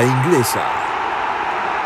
Inglesa.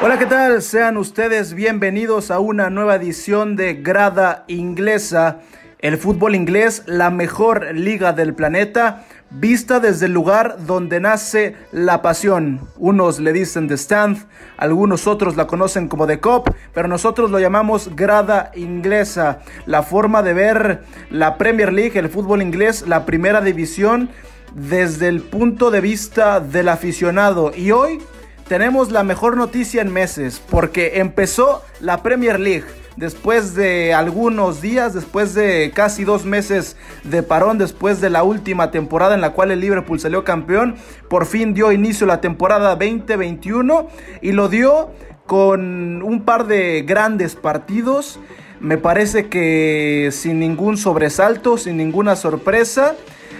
Hola, ¿qué tal? Sean ustedes bienvenidos a una nueva edición de Grada Inglesa. El fútbol inglés, la mejor liga del planeta, vista desde el lugar donde nace la pasión. Unos le dicen The Stand, algunos otros la conocen como The Cop, pero nosotros lo llamamos grada inglesa. La forma de ver la Premier League, el fútbol inglés, la primera división, desde el punto de vista del aficionado. Y hoy tenemos la mejor noticia en meses, porque empezó la Premier League después de algunos días, después de casi dos meses de parón, después de la última temporada en la cual el Liverpool salió campeón, por fin dio inicio la temporada 2021 y lo dio con un par de grandes partidos. Me parece que sin ningún sobresalto, sin ninguna sorpresa.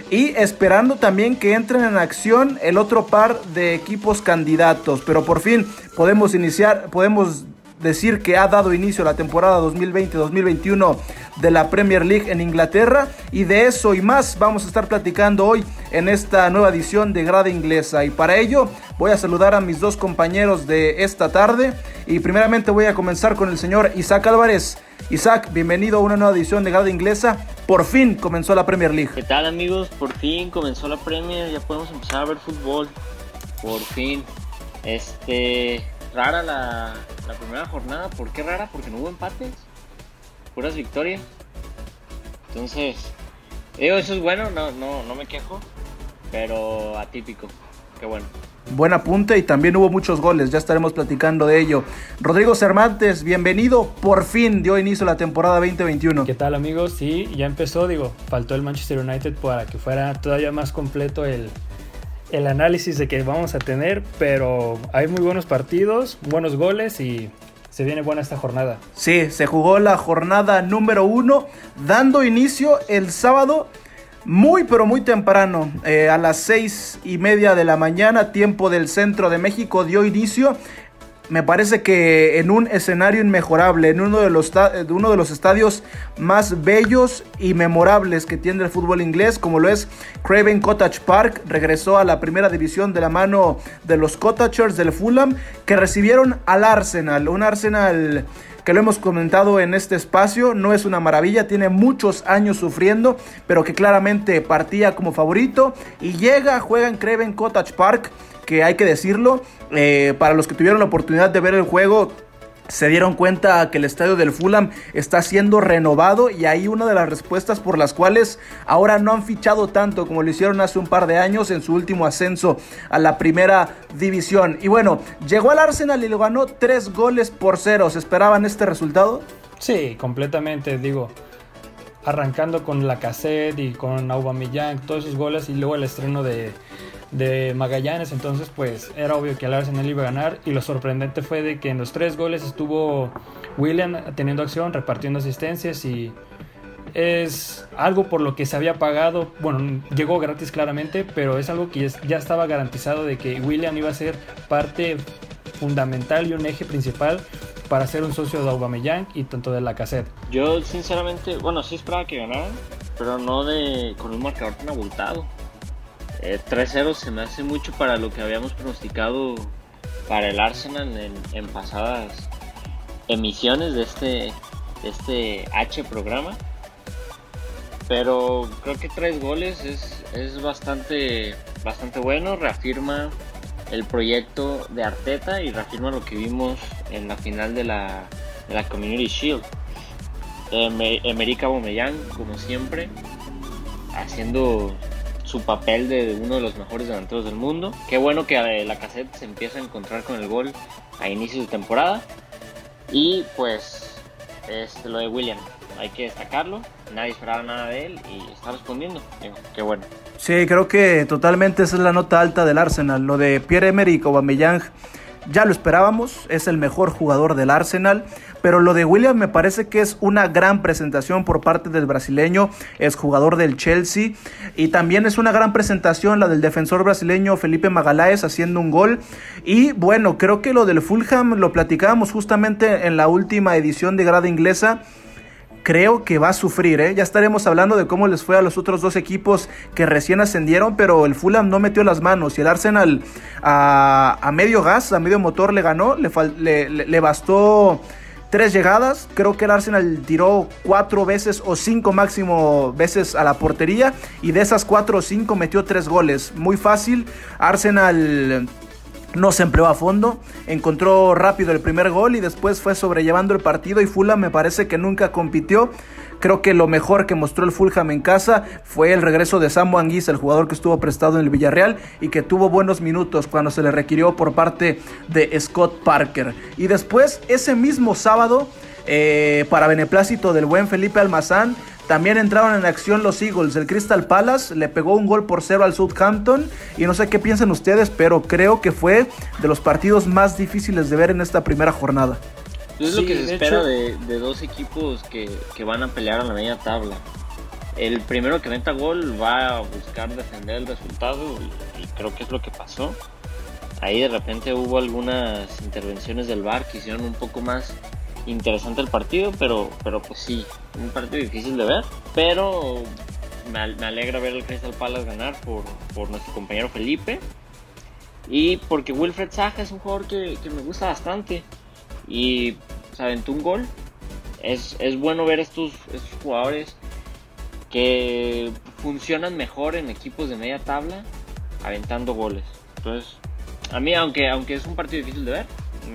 Y esperando también que entren en acción el otro par de equipos candidatos. Pero por fin podemos iniciar, podemos decir que ha dado inicio la temporada 2020-2021 de la Premier League en Inglaterra y de eso y más vamos a estar platicando hoy en esta nueva edición de Grada Inglesa y para ello voy a saludar a mis dos compañeros de esta tarde y primeramente voy a comenzar con el señor Isaac Álvarez. Isaac, bienvenido a una nueva edición de Grada Inglesa. Por fin comenzó la Premier League. ¿Qué tal amigos? Por fin comenzó la Premier, ya podemos empezar a ver fútbol. Por fin. Este, rara la, la primera jornada. ¿Por qué rara? Porque no hubo empates. Puras victorias. Entonces, digo, eso es bueno, no, no, no me quejo. Pero atípico. Qué bueno. Buen apunte y también hubo muchos goles, ya estaremos platicando de ello. Rodrigo Cervantes, bienvenido, por fin dio inicio la temporada 2021. ¿Qué tal amigos? Sí, ya empezó, digo, faltó el Manchester United para que fuera todavía más completo el, el análisis de que vamos a tener, pero hay muy buenos partidos, buenos goles y se viene buena esta jornada. Sí, se jugó la jornada número uno, dando inicio el sábado muy pero muy temprano, eh, a las seis y media de la mañana, tiempo del centro de México, dio inicio. Me parece que en un escenario inmejorable, en uno de los, uno de los estadios más bellos y memorables que tiene el fútbol inglés, como lo es Craven Cottage Park, regresó a la primera división de la mano de los Cottagers del Fulham, que recibieron al Arsenal, un Arsenal que lo hemos comentado en este espacio, no es una maravilla, tiene muchos años sufriendo, pero que claramente partía como favorito y llega, juega en Craven Cottage Park, que hay que decirlo, eh, para los que tuvieron la oportunidad de ver el juego, se dieron cuenta que el estadio del Fulham está siendo renovado y ahí una de las respuestas por las cuales ahora no han fichado tanto como lo hicieron hace un par de años en su último ascenso a la primera división. Y bueno, llegó al Arsenal y lo ganó tres goles por cero. ¿Se esperaban este resultado? Sí, completamente, digo. Arrancando con la cassette y con Aubameyang, todos esos goles y luego el estreno de, de Magallanes, entonces pues era obvio que el Arsenal iba a ganar y lo sorprendente fue de que en los tres goles estuvo William teniendo acción, repartiendo asistencias y es algo por lo que se había pagado, bueno, llegó gratis claramente, pero es algo que ya estaba garantizado de que William iba a ser parte fundamental y un eje principal para ser un socio de Aubameyang y tanto de la cassette. Yo sinceramente, bueno, sí esperaba que ganaran, pero no de con un marcador tan abultado. 3-0 eh, se me hace mucho para lo que habíamos pronosticado para el Arsenal en, pasadas emisiones de este, este H programa. Pero creo que tres goles es, bastante, bastante bueno, reafirma el proyecto de Arteta y reafirma lo que vimos en la final de la, de la Community Shield. Emerica Bomellán, como siempre, haciendo su papel de uno de los mejores delanteros del mundo. Qué bueno que eh, la cassette se empieza a encontrar con el gol a inicio de temporada. Y pues este, lo de William, hay que destacarlo. Nadie esperaba nada de él y está respondiendo. qué bueno. Sí, creo que totalmente esa es la nota alta del Arsenal. Lo de Pierre-Emerick Aubameyang ya lo esperábamos, es el mejor jugador del Arsenal, pero lo de William me parece que es una gran presentación por parte del brasileño, es jugador del Chelsea y también es una gran presentación la del defensor brasileño Felipe Magaláes haciendo un gol y bueno, creo que lo del Fulham lo platicábamos justamente en la última edición de Grada Inglesa creo que va a sufrir. ¿eh? Ya estaremos hablando de cómo les fue a los otros dos equipos que recién ascendieron, pero el Fulham no metió las manos y el Arsenal a, medio gas, a medio motor le ganó, le, le, bastó tres llegadas. Creo que el Arsenal tiró cuatro veces o cinco máximo veces a la portería. Y de esas cuatro o cinco metió tres goles. Muy fácil. Arsenal no se empleó a fondo, encontró rápido el primer gol y después fue sobrellevando el partido y Fulham me parece que nunca compitió. Creo que lo mejor que mostró el Fulham en casa fue el regreso de Samu Anguissa, el jugador que estuvo prestado en el Villarreal y que tuvo buenos minutos cuando se le requirió por parte de Scott Parker. Y después, ese mismo sábado, eh, para beneplácito del buen Felipe Almazán, también entraron en acción los Eagles. El Crystal Palace le pegó un gol por cero al Southampton. Y no sé qué piensan ustedes, pero creo que fue de los partidos más difíciles de ver en esta primera jornada. Es lo que se espera de, dos equipos que, van a pelear a la media tabla. El primero que meta gol va a buscar defender el resultado y, y creo que es lo que pasó. Ahí de repente hubo algunas intervenciones del VAR que hicieron un poco más interesante el partido, pero, pero pues sí, un partido difícil de ver, pero me, alegra ver al Crystal Palace ganar por, por, nuestro compañero Felipe y porque Wilfred Zaha es un jugador que, me gusta bastante y se aventó un gol. Es, es bueno ver estos, estos jugadores que funcionan mejor en equipos de media tabla aventando goles. Entonces, a mí, aunque, aunque es un partido difícil de ver,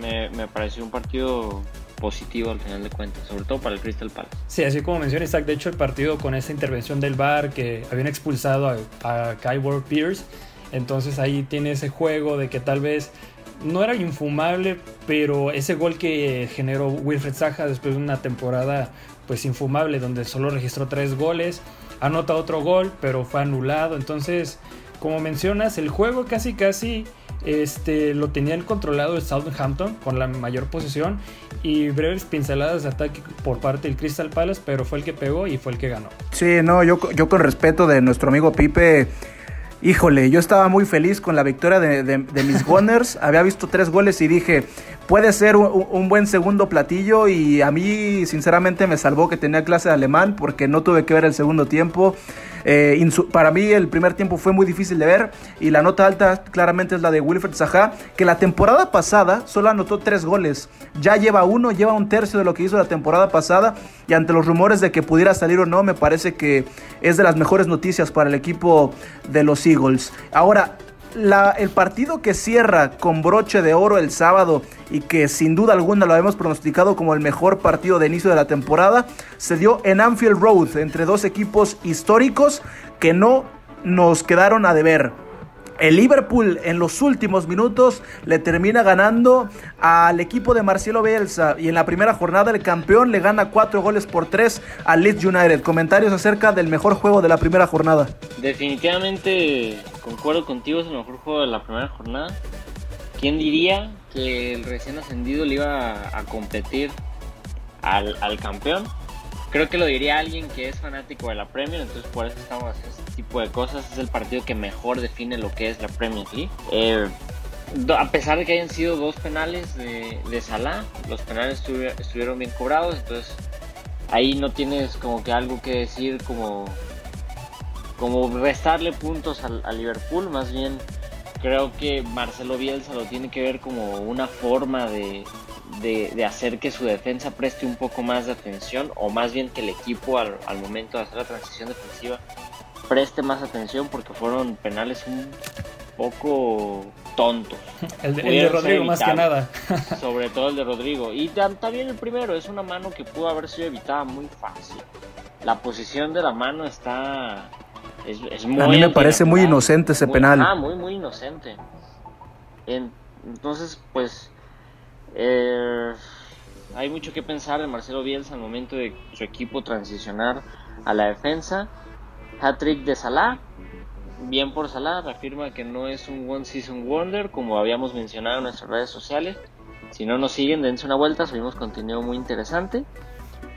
me, me pareció un partido positivo al final de cuentas, sobre todo para el Crystal Palace. Sí, así como menciona Isaac, de hecho el partido con esa intervención del VAR que habían expulsado a, a Pierce, entonces ahí tiene ese juego de que tal vez no era infumable, pero ese gol que generó Wilfred Zaha después de una temporada pues infumable donde solo registró tres goles, anota otro gol, pero fue anulado, entonces como mencionas, el juego casi casi este, lo tenían controlado el Southampton con la mayor posesión y breves pinceladas de ataque por parte del Crystal Palace, pero fue el que pegó y fue el que ganó. Sí, no, yo, yo con respeto de nuestro amigo Pipe, híjole, yo estaba muy feliz con la victoria de, mis Gunners, había visto tres goles y dije, puede ser un, buen segundo platillo y a mí sinceramente me salvó que tenía clase de alemán porque no tuve que ver el segundo tiempo. Eh, para mí el primer tiempo fue muy difícil de ver y la nota alta claramente es la de Wilfred Zaha, que la temporada pasada solo anotó tres goles. Ya lleva uno, lleva un tercio de lo que hizo la temporada pasada y ante los rumores de que pudiera salir o no, me parece que es de las mejores noticias para el equipo de los Eagles. Ahora, el partido que cierra con broche de oro el sábado y que sin duda alguna lo habíamos pronosticado como el mejor partido de inicio de la temporada, se dio en Anfield Road entre dos equipos históricos que no nos quedaron a deber. El Liverpool en los últimos minutos le termina ganando al equipo de Marcelo Bielsa y en la primera jornada el campeón le gana cuatro goles por tres al Leeds United. Comentarios acerca del mejor juego de la primera jornada. Definitivamente concuerdo contigo, es el mejor juego de la primera jornada. ¿Quién diría que el recién ascendido le iba a competir al campeón? Creo que lo diría alguien que es fanático de la Premier, entonces por eso estamos haciendo este tipo de cosas. Es el partido que mejor define lo que es la Premier League. Eh, a pesar de que hayan sido dos penales de, de Salah, los penales estuvieron bien cobrados, entonces ahí no tienes como que algo que decir como, como restarle puntos al, a Liverpool, más bien creo que Marcelo Bielsa lo tiene que ver como una forma de, de, hacer que su defensa preste un poco más de atención o más bien que el equipo al, momento de hacer la transición defensiva preste más atención porque fueron penales un poco tontos. El de, Rodrigo más que nada. sobre todo el de Rodrigo. Y también el primero, es una mano que pudo haber sido evitada muy fácil. La posición de la mano está... Es, muy A mí me parece muy inocente ese penal. Ah, muy, muy inocente. entonces, pues eh, hay mucho que pensar en Marcelo Bielsa al momento de su equipo transicionar a la defensa. Hat-trick de Salah. Bien por Salah, afirma que no es un One Season Wonder, como habíamos mencionado en nuestras redes sociales. Si no nos siguen, dense una vuelta, subimos contenido muy interesante.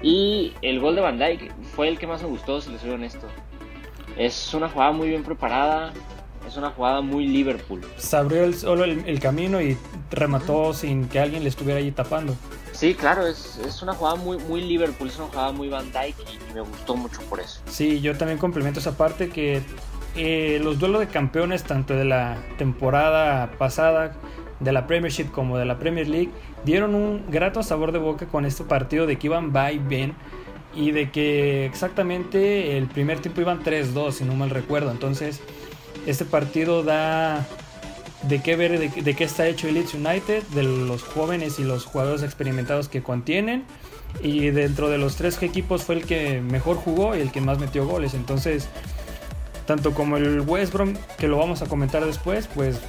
Y el gol de Van Dyke fue el que más me gustó, si les soy honesto. Es una jugada muy bien preparada, es una jugada muy Liverpool. Se abrió solo el, camino y remató sin que alguien le estuviera ahí tapando. Sí, claro, es, es, una jugada muy, muy Liverpool, es una jugada muy Van Dyke y, me gustó mucho por eso. Sí, yo también complemento esa parte que eh, los duelos de campeones, tanto de la temporada pasada, de la Premiership como de la Premier League, dieron un grato sabor de boca con este partido de que iban va y y de que exactamente el primer tiempo iban 3-2, si no mal recuerdo. Entonces, este partido da de qué ver de, qué está hecho el Leeds United, de los jóvenes y los jugadores experimentados que contienen. Y dentro de los tres equipos fue el que mejor jugó y el que más metió goles. Entonces, tanto como el West Brom, que lo vamos a comentar después, pues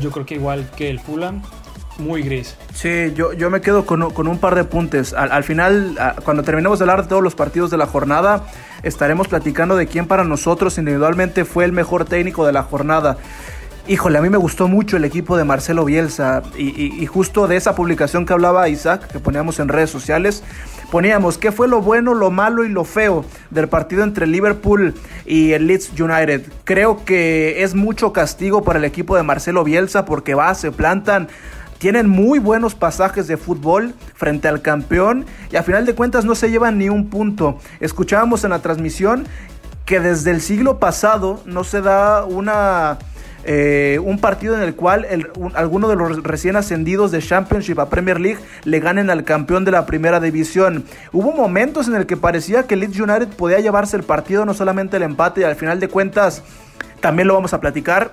yo creo que igual que el Fulham, muy gris. Sí, yo, yo me quedo con, un par de puntos. Al, final, cuando terminemos de hablar de todos los partidos de la jornada, estaremos platicando de quién para nosotros individualmente fue el mejor técnico de la jornada. Híjole, a mí me gustó mucho el equipo de Marcelo Bielsa y, justo de esa publicación que hablaba Isaac, que poníamos en redes sociales, poníamos qué fue lo bueno, lo malo y lo feo del partido entre Liverpool y el Leeds United. Creo que es mucho castigo para el equipo de Marcelo Bielsa porque va, se plantan tienen muy buenos pasajes de fútbol frente al campeón y a final de cuentas no se llevan ni un punto. Escuchábamos en la transmisión que desde el siglo pasado no se da una eh, un partido en el cual alguno de los recién ascendidos de Championship a Premier League le ganen al campeón de la primera división. Hubo momentos en el que parecía que Leeds United podía llevarse el partido, no solamente el empate, y al final de cuentas también lo vamos a platicar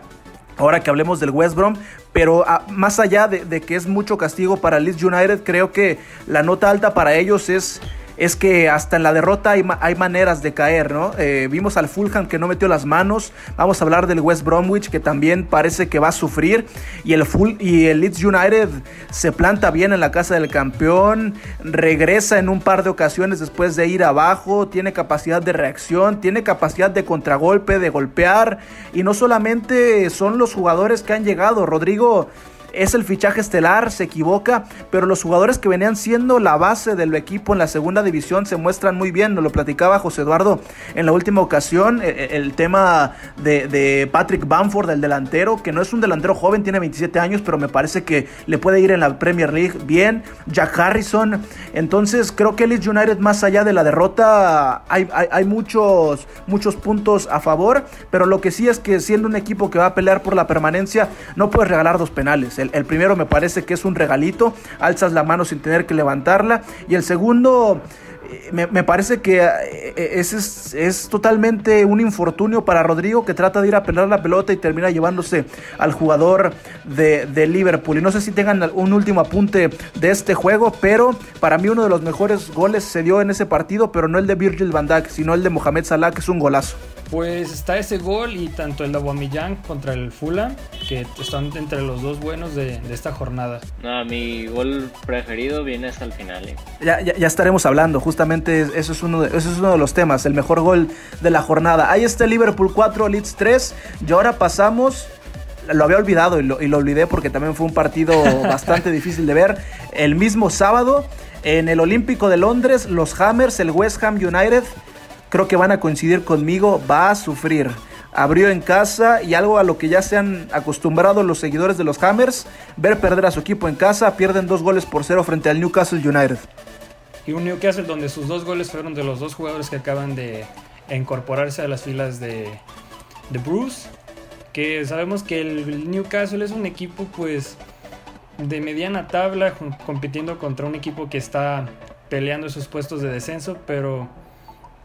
ahora que hablemos del West Brom, pero ah, más allá de, que es mucho castigo para Leeds United, creo que la nota alta para ellos es es que hasta en la derrota hay, maneras de caer, ¿no? Eh, vimos al Fulham que no metió las manos, vamos a hablar del West Bromwich que también parece que va a sufrir. Y el, Full, y el Leeds United se planta bien en la casa del campeón, regresa en un par de ocasiones después de ir abajo, tiene capacidad de reacción, tiene capacidad de contragolpe, de golpear. Y no solamente son los jugadores que han llegado, Rodrigo es el fichaje estelar, se equivoca, pero los jugadores que venían siendo la base del equipo en la segunda división se muestran muy bien, nos lo platicaba José Eduardo en la última ocasión, e, e, el, tema de, Patrick Bamford, el delantero, que no es un delantero joven, tiene 27 años, pero me parece que le puede ir en la Premier League bien, Jack Harrison, entonces creo que Leeds United más allá de la derrota hay, muchos, muchos puntos a favor, pero lo que sí es que siendo un equipo que va a pelear por la permanencia, no puedes regalar dos penales. El, primero me parece que es un regalito, alzas la mano sin tener que levantarla. Y el segundo, me, parece que eh, eh, es, es, totalmente un infortunio para Rodrigo que trata de ir a pelar la pelota y termina llevándose al jugador de, de, Liverpool. Y no sé si tengan un último apunte de este juego, pero para mí uno de los mejores goles se dio en ese partido, pero no el de Virgil van Dijk, sino el de Mohamed Salah, que es un golazo. Pues está ese gol y tanto el de Aubameyang contra el Fulham, que están entre los dos buenos de, esta jornada. No, mi gol preferido viene hasta el final. Eh. Ya, ya, estaremos hablando, justamente eso es, uno de, eso es uno de los temas, el mejor gol de la jornada. Ahí está el Liverpool 4, Leeds 3, y ahora pasamos lo había olvidado y lo, y lo, olvidé porque también fue un partido bastante difícil de ver. El mismo sábado, en el Olímpico de Londres, los Hammers, el West Ham United creo que van a coincidir conmigo, va a sufrir. Abrió en casa y algo a lo que ya se han acostumbrado los seguidores de los Hammers, ver perder a su equipo en casa, pierden dos goles por cero frente al Newcastle United. Y un Newcastle donde sus dos goles fueron de los dos jugadores que acaban de incorporarse a las filas de, de Bruce, que sabemos que el Newcastle es un equipo pues de mediana tabla compitiendo contra un equipo que está peleando esos puestos de descenso, pero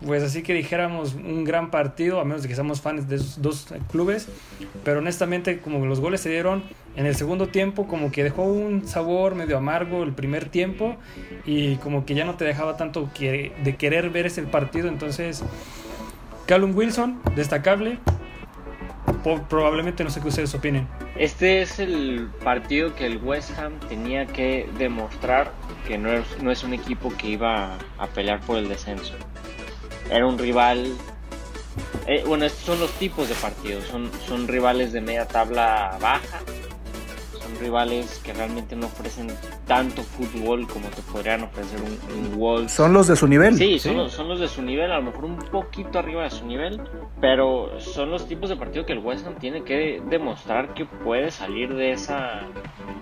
pues así que dijéramos un gran partido, a menos de que seamos fans de esos dos clubes, pero honestamente como los goles se dieron en el segundo tiempo, como que dejó un sabor medio amargo el primer tiempo y como que ya no te dejaba tanto que, de querer ver ese partido, entonces Callum Wilson, destacable, probablemente no sé qué ustedes opinen. Este es el partido que el West Ham tenía que demostrar que no es, no es un equipo que iba a pelear por el descenso era un rival. Eh, bueno, estos son los tipos de partidos. Son, son rivales de media tabla baja. Son rivales que realmente no ofrecen tanto fútbol como te podrían ofrecer un, un Son los de su nivel. Sí, Son, Los, son los de su nivel, a lo mejor un poquito arriba de su nivel. Pero son los tipos de partido que el West Ham tiene que demostrar que puede salir de esa,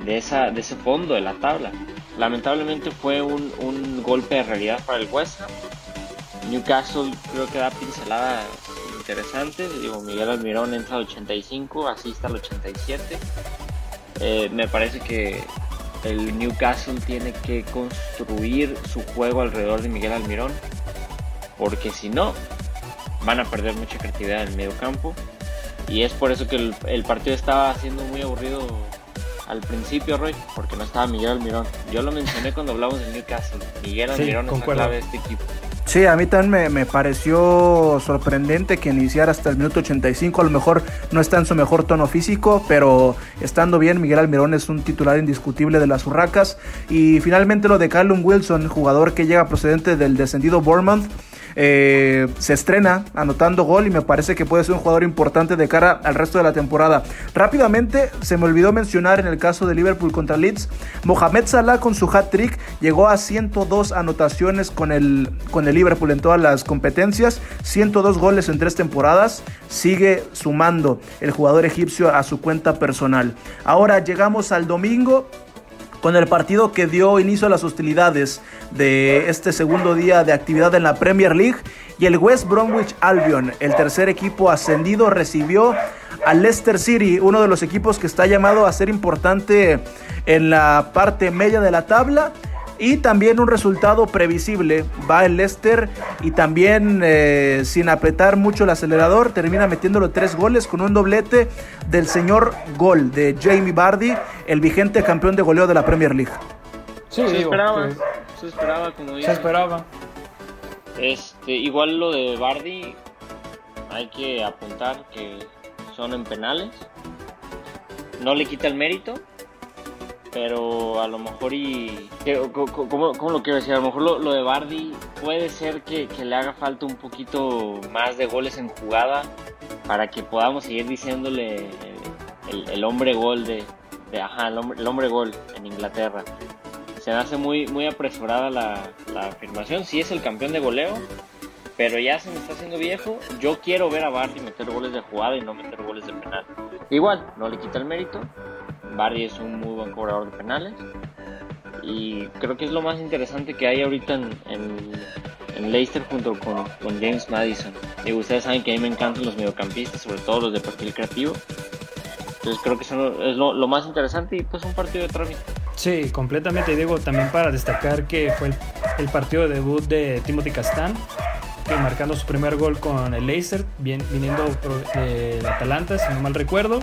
de esa, de ese fondo de la tabla. lamentablemente fue un, un golpe de realidad para el West Ham. Newcastle creo que da pinceladas interesantes. Digo, Miguel Almirón entra al 85, asiste al 87. Eh, me parece que el Newcastle tiene que construir su juego alrededor de Miguel Almirón. Porque si no, van a perder mucha creatividad en el medio campo. Y es por eso que el, el partido estaba siendo muy aburrido al principio, Roy, porque no estaba Miguel Almirón. Yo lo mencioné cuando hablamos del Newcastle. Miguel Almirón es la clave de este equipo. Sí, a mí también me, pareció sorprendente que iniciara hasta el minuto 85. A lo mejor no está en su mejor tono físico, pero estando bien, Miguel Almirón es un titular indiscutible de las Urracas. Y finalmente lo de Callum Wilson, jugador que llega procedente del descendido Bournemouth eh, se estrena anotando gol y me parece que puede ser un jugador importante de cara al resto de la temporada. Rápidamente, se me olvidó mencionar en el caso de Liverpool contra Leeds, Mohamed Salah con su hat-trick llegó a 102 anotaciones con el, con el Liverpool en todas las competencias, 102 goles en tres temporadas, sigue sumando el jugador egipcio a su cuenta personal. Ahora llegamos al domingo con el partido que dio inicio a las hostilidades de este segundo día de actividad en la Premier League y el West Bromwich Albion, el tercer equipo ascendido, recibió al Leicester City, uno de los equipos que está llamado a ser importante en la parte media de la tabla y también un resultado previsible. Va el Leicester y también eh, sin apretar mucho el acelerador termina metiéndolo tres goles con un doblete del señor Gol de Jamie Bardi, el vigente campeón de goleo de la Premier League. Sí, se esperaba, se esperaba, como Se esperaba. Este, igual lo de Bardi, hay que apuntar que son en penales. No le quita el mérito, pero a lo mejor y... ¿Cómo, lo quiero decir? A lo mejor lo, de Bardi puede ser que, le haga falta un poquito más de goles en jugada para que podamos seguir diciéndole el, hombre gol de... ajá, el hombre, el hombre, gol en Inglaterra. Se me hace muy, muy apresurada la, la afirmación. Sí es el campeón de goleo, pero ya se me está haciendo viejo. Yo quiero ver a Bardi meter goles de jugada y no meter goles de penal. Igual, no le quita el mérito, Barry es un muy buen cobrador de penales. Y creo que es lo más interesante que hay ahorita en, en, Leicester junto con, James Madison. Y ustedes saben que a mí me encantan los mediocampistas, sobre todo los de perfil creativo. Entonces creo que eso es lo, más interesante y pues un partido de trámite. Sí, completamente. Digo, también para destacar que fue el, partido de debut de Timothy Castan, que marcando su primer gol con el Leicester, bien, viniendo del Atalanta, si no mal recuerdo.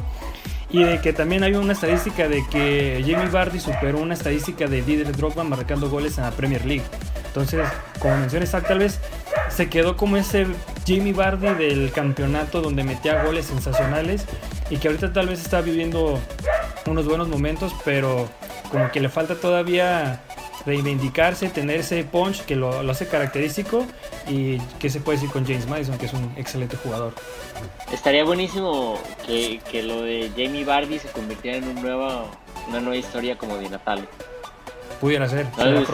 Y de que también hay una estadística de que Jamie Vardy superó una estadística de Didier Drogba marcando goles en la Premier League. Entonces, como mencioné tal vez se quedó como ese Jamie Vardy del campeonato donde metía goles sensacionales y que ahorita tal vez está viviendo unos buenos momentos, pero como que le falta todavía reivindicarse, tener ese punch que lo, hace característico y que se puede decir con James Madison, que es un excelente jugador. Estaría buenísimo que, lo de Jamie Bardi se convirtiera en un nueva, una nueva historia como de Natal. Pudiera ser, ¿No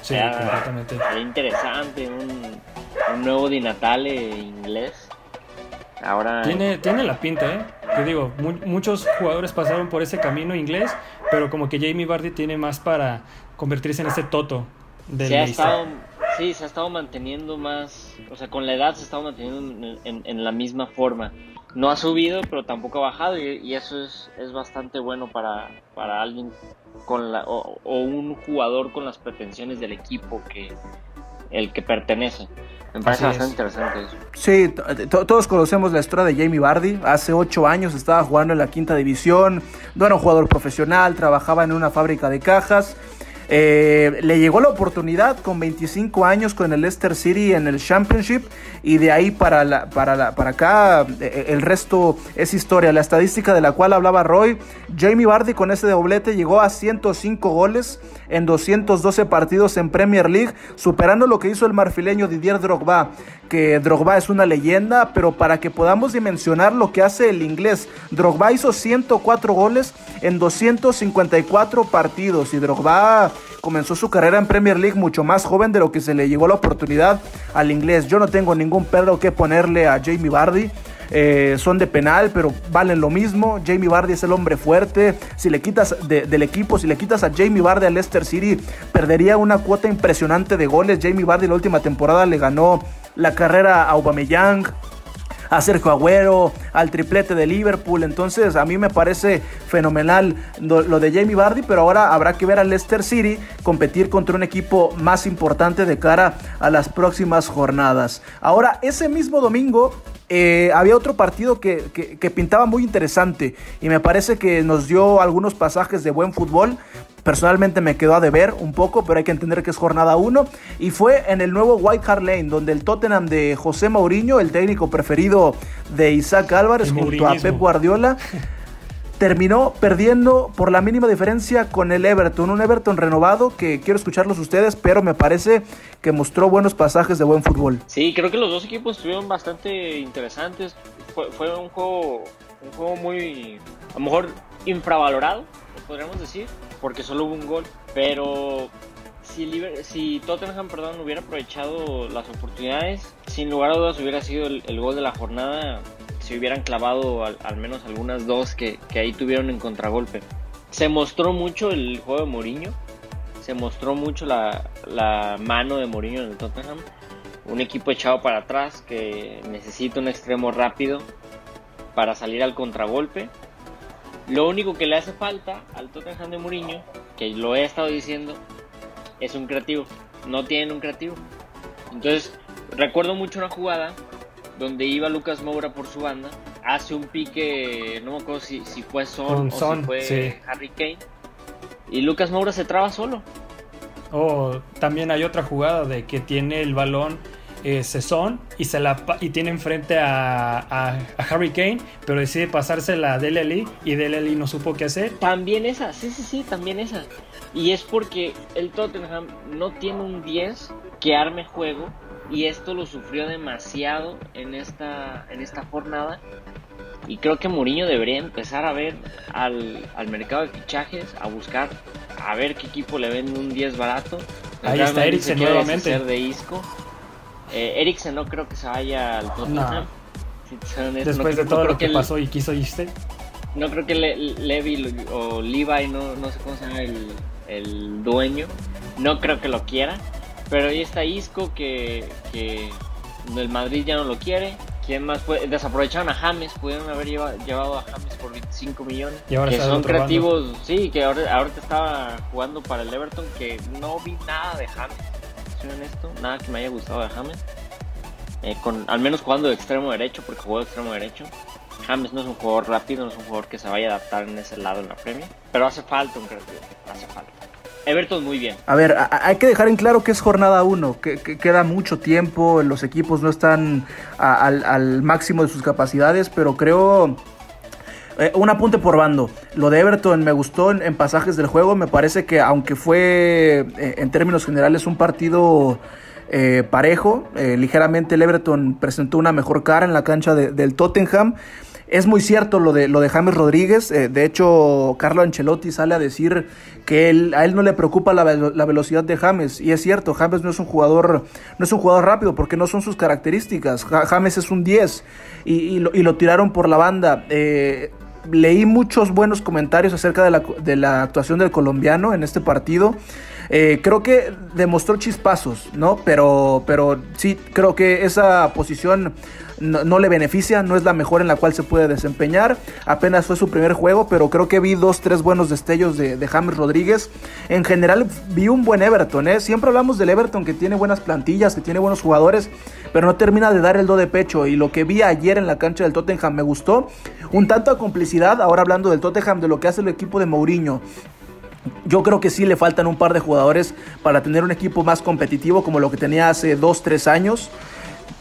Sí, completamente. Sería interesante, un, un nuevo Di Natale inglés. Ahora... Tiene, tiene la pinta, ¿eh? Te digo, muchos jugadores pasaron por ese camino inglés, pero como que Jamie Vardy tiene más para convertirse en ese toto del se ha estado, Sí, se ha estado manteniendo más, o sea, con la edad se ha estado manteniendo en, la misma forma. No ha subido, pero tampoco ha bajado y, eso es, es, bastante bueno para, para alguien con la, o, un jugador con las pretensiones del equipo que el que pertenece. Me parece bastante interesante eso. Sí, todos conocemos la historia de Jamie Bardi. Hace ocho años estaba jugando en la quinta división. No era un jugador profesional, trabajaba en una fábrica de cajas eh, le llegó la oportunidad con 25 años con el Leicester City en el Championship y de ahí para, para, para acá eh, eh, el resto es historia. La estadística de la cual hablaba Roy, Jamie Vardy con ese doblete llegó a 105 goles en 212 partidos en Premier League, superando lo que hizo el marfileño Didier Drogba, que Drogba es una leyenda, pero para que podamos dimensionar lo que hace el inglés, Drogba hizo 104 goles en 254 partidos y Drogba comenzó su carrera en Premier League mucho más joven de lo que se le llegó la oportunidad al inglés. Yo no tengo ningún perro que ponerle a Jamie Vardy. eh, son de penal, pero valen lo mismo. Jamie Vardy es el hombre fuerte. Si le quitas del equipo, si le quitas a Jamie Vardy al Leicester City, perdería una cuota impresionante de goles. Jamie Vardy la última temporada le ganó la carrera a Aubameyang a Sergio Agüero, al triplete de Liverpool. Entonces, a mí me parece fenomenal lo, de Jamie Vardy, pero ahora habrá que ver al Leicester City competir contra un equipo más importante de cara a las próximas jornadas. Ahora, ese mismo domingo eh, había otro partido que, que, pintaba muy interesante y me parece que nos dio algunos pasajes de buen fútbol. Personalmente me quedó a deber un poco, pero hay que entender que es jornada 1. Y fue en el nuevo White Hart Lane, donde el Tottenham de José Mourinho, el técnico preferido de Isaac Álvarez, junto a Pep Guardiola, terminó perdiendo por la mínima diferencia con el Everton. Un Everton renovado que quiero escucharlos ustedes, pero me parece que mostró buenos pasajes de buen fútbol. Sí, creo que los dos equipos estuvieron bastante interesantes. Fue, fue un juego un juego muy, a lo mejor, infravalorado, podríamos decir, porque solo hubo un gol. Pero si, si Tottenham perdón, hubiera aprovechado las oportunidades, sin lugar a dudas hubiera sido el, gol de la jornada. Si hubieran clavado al, menos algunas dos que, ahí tuvieron en contragolpe. Se mostró mucho el juego de Mourinho. Se mostró mucho la, la mano de Mourinho en el Tottenham. Un equipo echado para atrás que necesita un extremo rápido para salir al contragolpe. Lo único que le hace falta al Tottenham de Mourinho, que lo he estado diciendo, es un creativo. No tienen un creativo. Entonces, recuerdo mucho una jugada donde iba Lucas Moura por su banda, hace un pique, no me acuerdo si, fue Son, o si fue Harry Kane, y Lucas Moura se traba solo. O también hay otra jugada de que tiene el balón eh, y, se la, y tiene enfrente a, a, Harry Kane, pero decide pasársela a Dele Alli y Dele Alli no supo qué hacer. También esa, sí, sí, sí, también esa. Y es porque el Tottenham no tiene un 10 que arme juego y esto lo sufrió demasiado en esta, en esta jornada. Y creo que Mourinho debería empezar a ver al, al mercado de fichajes, a buscar, a ver qué equipo le vende un 10 barato. Ahí está Eriksen nuevamente. de Isco. Eh, Eriksen no creo que se vaya al Tottenham. Después de todo lo que, pasó y quiso irse. No creo que Levi o Levi, no, no sé cómo se llama el, el, dueño, no creo que lo quiera. Pero ahí está Isco que, que el Madrid ya no lo quiere. ¿Quién más fue? Desaprovecharon a James, pudieron haber llevado, a James por 25 millones. que son creativos, sí, que ahora, ahorita estaba jugando para el Everton, que no vi nada de James en esto, nada que me haya gustado de James. Eh, con, al menos jugando de extremo derecho, porque jugó de extremo derecho. James no es un jugador rápido, no es un jugador que se vaya a adaptar en ese lado en la Premier, pero hace falta un creativo, hace falta. Everton muy bien. A ver, hay que dejar en claro que es jornada 1, que, queda mucho tiempo, los equipos no están al, máximo de sus capacidades, pero creo eh, un apunte por bando. Lo de Everton me gustó en, pasajes del juego. Me parece que aunque fue eh, en términos generales un partido eh, parejo, ligeramente el Everton presentó una mejor cara en la cancha del Tottenham. Es muy cierto lo de, lo de James Rodríguez. de hecho, Carlo Ancelotti sale a decir que a él no le preocupa la, velocidad de James. Y es cierto, James no es un jugador, no es un jugador rápido porque no son sus características. James es un 10 y, lo, tiraron por la banda leí muchos buenos comentarios acerca de la, de la actuación del colombiano en este partido. Eh, creo que demostró chispazos, ¿no? Pero, pero sí, creo que esa posición no, le beneficia, no es la mejor en la cual se puede desempeñar. Apenas fue su primer juego, pero creo que vi dos, tres buenos destellos de, James Rodríguez. En general vi un buen Everton, ¿eh? Siempre hablamos del Everton que tiene buenas plantillas, que tiene buenos jugadores, pero no termina de dar el do de pecho. Y lo que vi ayer en la cancha del Tottenham me gustó. Un tanto a complicidad, ahora hablando del Tottenham, de lo que hace el equipo de Mourinho. Yo creo que sí le faltan un par de jugadores para tener un equipo más competitivo como lo que tenía hace 2-3 años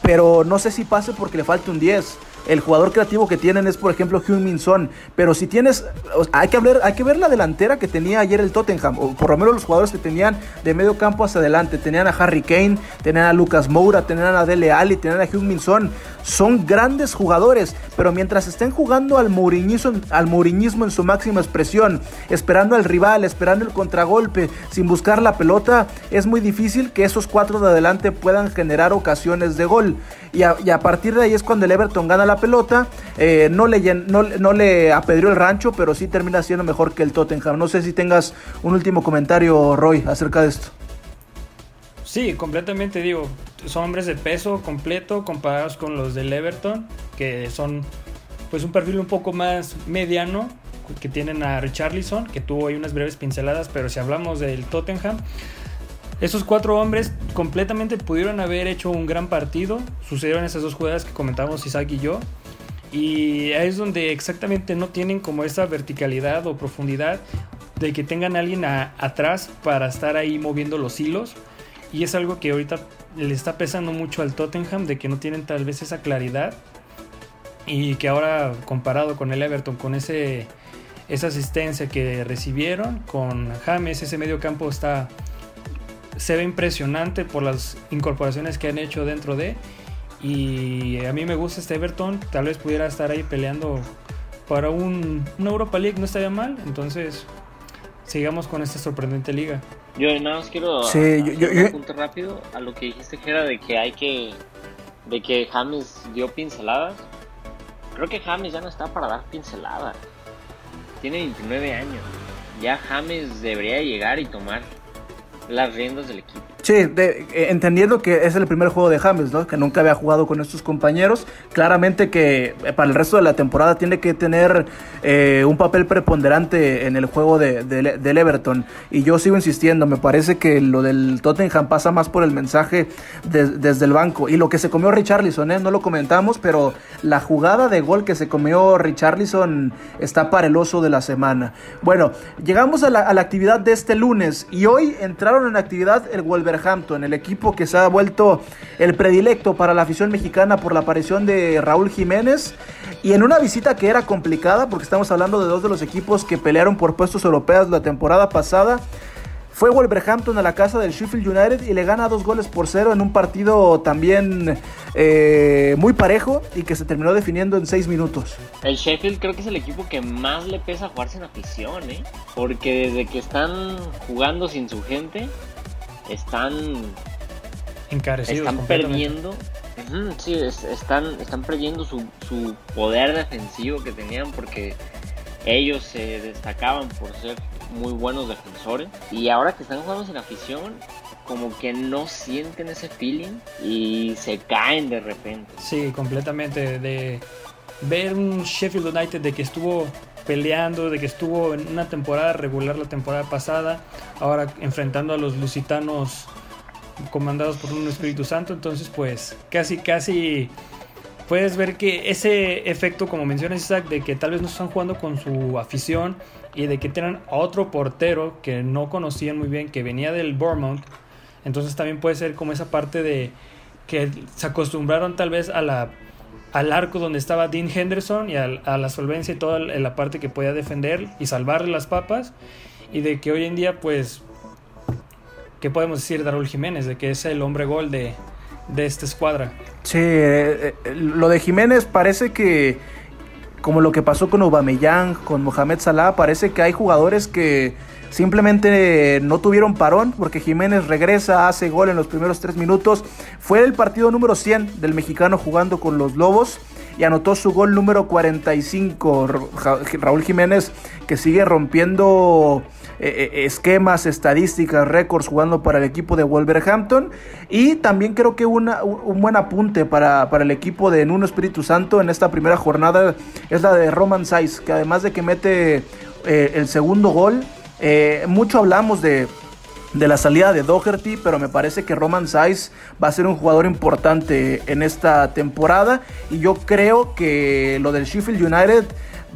pero no sé si pase porque le falta un 10. El jugador creativo que tienen es, por ejemplo, Hyun-Min Son. Pero si tienes. Hay que, hablar, hay que ver la delantera que tenía ayer el Tottenham. O por lo menos los jugadores que tenían de medio campo hacia adelante. Tenían a Harry Kane, tenían a Lucas Moura, tenían a Dele Alli, tenían a Hyun-Min Son. Son grandes jugadores. Pero mientras estén jugando al mouriñismo, al mouriñismo en su máxima expresión, esperando al rival, esperando el contragolpe, sin buscar la pelota, es muy difícil que esos cuatro de adelante puedan generar ocasiones de gol. Y a, partir de ahí es cuando el Everton gana la pelota, eh, no, le, no, apedrió el rancho, pero sí termina siendo mejor que el Tottenham. No sé si tengas un último comentario, Roy, acerca de esto. Sí, completamente digo, son hombres de peso completo comparados con los del Everton, que son pues un perfil un poco más mediano, que tienen a Richarlison, que tuvo ahí unas breves pinceladas, pero si hablamos del Tottenham, esos cuatro hombres completamente pudieron haber hecho un gran partido. Sucedieron esas dos jugadas que comentamos Isaac y yo. Y es donde exactamente no tienen como esa verticalidad o profundidad de que tengan a alguien atrás para estar ahí moviendo los hilos. Y es algo que ahorita le está pesando mucho al Tottenham de que no tienen tal vez esa claridad. Y que ahora comparado con el Everton, con ese, esa asistencia que recibieron, con James, ese medio campo está se ve impresionante por las incorporaciones que han hecho dentro de. Y a mí me gusta este Everton. Tal vez pudiera estar ahí peleando para un, una Europa League, no estaría mal. Entonces, sigamos con esta sorprendente liga. Yo nada más quiero sí, yo, un punto rápido a lo que dijiste, que era de que hay que. de que James dio pinceladas. Creo que James ya no está para dar pinceladas. Tiene 29 años. Ya James debería llegar y tomar las riendas del equipo. Sí, eh, entendiendo que es el primer juego de James, ¿no? Que nunca había jugado con estos compañeros. Claramente que eh, para el resto de la temporada tiene que tener eh, un papel preponderante en el juego de, del Everton. Y yo sigo insistiendo, me parece que lo del Tottenham pasa más por el mensaje desde el banco. Y lo que se comió Richarlison, ¿eh? No lo comentamos, pero la jugada de gol que se comió Richarlison está para el oso de la semana. Bueno, llegamos a la, a la actividad de este lunes y hoy entraron en actividad el Wolverhampton Wolverhampton, el equipo que se ha vuelto el predilecto para la afición mexicana por la aparición de Raúl Jiménez. Y en una visita que era complicada, porque estamos hablando de dos de los equipos que pelearon por puestos europeos la temporada pasada, fue Wolverhampton a la casa del Sheffield United y le gana dos goles por cero en un partido también eh, muy parejo y que se terminó definiendo en seis minutos. El Sheffield creo que es el equipo que más le pesa jugarse en afición, ¿eh? porque desde que están jugando sin su gente, están encarecidos. Están perdiendo. sí, están, están perdiendo su, su poder defensivo que tenían porque ellos se destacaban por ser muy buenos defensores. Y ahora que están jugando sin afición, como que no sienten ese feeling y se caen de repente. Sí, completamente. De ver un Sheffield United de que estuvo peleando, de que estuvo en una temporada regular la temporada pasada, ahora enfrentando a los lusitanos comandados por un Espíritu Santo, entonces pues casi casi puedes ver que ese efecto, como mencionas Isaac, de que tal vez no están jugando con su afición y de que tienen otro portero que no conocían muy bien, que venía del Bournemouth, entonces también puede ser como esa parte de que se acostumbraron tal vez a la al arco donde estaba Dean Henderson y a, la solvencia y toda la parte que podía defender y salvarle las papas. Y de que hoy en día, pues, ¿qué podemos decir de Raúl Jiménez? De que es el hombre gol de, esta escuadra. Sí, eh, eh, lo de Jiménez parece que, como lo que pasó con Aubameyang, con Mohamed Salah, parece que hay jugadores que simplemente no tuvieron parón porque Jiménez regresa, hace gol en los primeros tres minutos. Fue el partido número 100 del mexicano jugando con los Lobos y anotó su gol número 45. Raúl Jiménez que sigue rompiendo eh, eh, esquemas, estadísticas, récords jugando para el equipo de Wolverhampton. Y también creo que una, un buen apunte para, el equipo de Nuno Espíritu Santo en esta primera jornada es la de Roman Saiz, que además de que mete eh, el segundo gol, eh, mucho hablamos de, la salida de Doherty, pero me parece que Roman Saiz va a ser un jugador importante en esta temporada. Y yo creo que lo del Sheffield United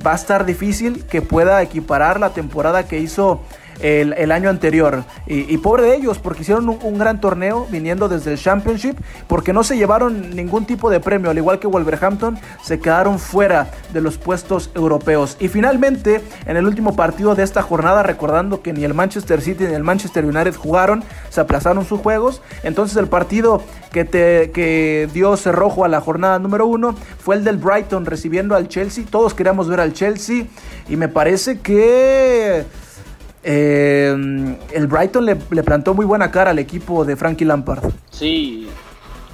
va a estar difícil que pueda equiparar la temporada que hizo el, año anterior. Y, pobre de ellos, porque hicieron un, gran torneo viniendo desde el Championship, porque no se llevaron ningún tipo de premio, al igual que Wolverhampton, se quedaron fuera de los puestos europeos. Y finalmente, en el último partido de esta jornada, recordando que ni el Manchester City ni el Manchester United jugaron, se aplazaron sus juegos, entonces el partido que, te, que dio cerrojo a la jornada número uno fue el del Brighton recibiendo al Chelsea. Todos queríamos ver al Chelsea y me parece que eh, el Brighton le, plantó muy buena cara al equipo de Frankie Lampard. Sí,